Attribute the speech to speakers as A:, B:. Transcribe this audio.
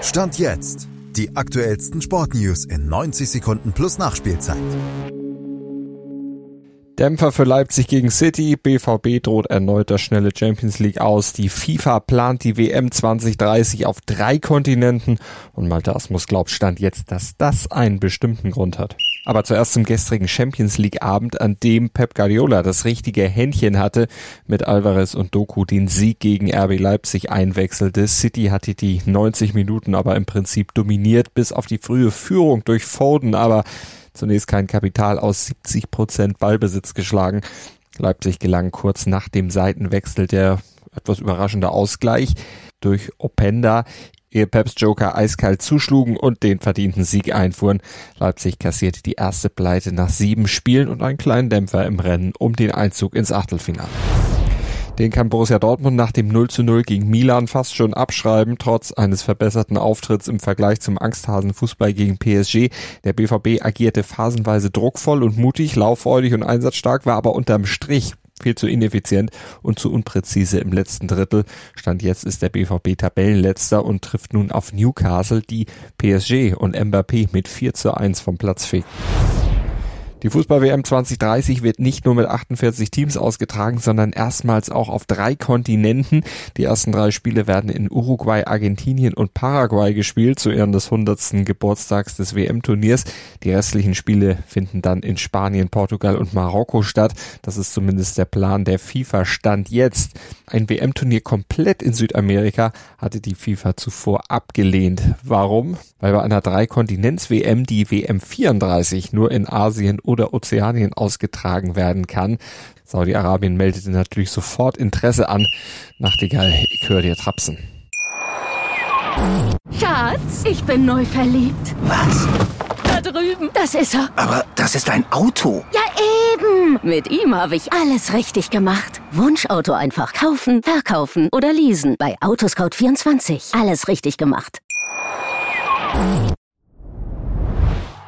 A: Stand jetzt. Die aktuellsten Sportnews in 90 Sekunden plus Nachspielzeit.
B: Dämpfer für Leipzig gegen City. BVB droht erneut das schnelle Champions League aus. Die FIFA plant die WM 2030 auf drei Kontinenten. Und Malte Asmus glaubt Stand jetzt, dass das einen bestimmten Grund hat. Aber zuerst zum gestrigen Champions League Abend, an dem Pep Guardiola das richtige Händchen hatte, mit Alvarez und Doku den Sieg gegen RB Leipzig einwechselte. City hatte die 90 Minuten aber im Prinzip dominiert, bis auf die frühe Führung durch Foden. Aber zunächst kein Kapital aus 70 Prozent Ballbesitz geschlagen. Leipzig gelang kurz nach dem Seitenwechsel der etwas überraschende Ausgleich durch Openda, ehe Peps Joker eiskalt zuschlugen und den verdienten Sieg einfuhren. Leipzig kassierte die erste Pleite nach sieben Spielen und einen kleinen Dämpfer im Rennen um den Einzug ins Achtelfinale. Den kann Borussia Dortmund nach dem 0 zu 0 gegen Milan fast schon abschreiben, trotz eines verbesserten Auftritts im Vergleich zum Angsthasen-Fußball gegen PSG. Der BVB agierte phasenweise druckvoll und mutig, lauffreudig und einsatzstark, war aber unterm Strich viel zu ineffizient und zu unpräzise im letzten Drittel. Stand jetzt ist der BVB Tabellenletzter und trifft nun auf Newcastle, die PSG und Mbappé mit 4 zu 1 vom Platz fegen. Die Fußball-WM 2030 wird nicht nur mit 48 Teams ausgetragen, sondern erstmals auch auf drei Kontinenten. Die ersten drei Spiele werden in Uruguay, Argentinien und Paraguay gespielt, zu Ehren des 100. Geburtstags des WM-Turniers. Die restlichen Spiele finden dann in Spanien, Portugal und Marokko statt. Das ist zumindest der Plan der FIFA Stand jetzt. Ein WM-Turnier komplett in Südamerika hatte die FIFA zuvor abgelehnt. Warum? Weil bei einer Drei-Kontinents-WM die WM 34 nur in Asien oder Ozeanien ausgetragen werden kann. Saudi-Arabien meldete natürlich sofort Interesse an. Nachtigall, ich höre dir trapsen.
C: Schatz, ich bin neu verliebt.
D: Was?
C: Da drüben. Das ist er.
D: Aber das ist ein Auto.
C: Ja, eben. Mit ihm habe ich alles richtig gemacht. Wunschauto einfach kaufen, verkaufen oder leasen. Bei Autoscout24. Alles richtig gemacht.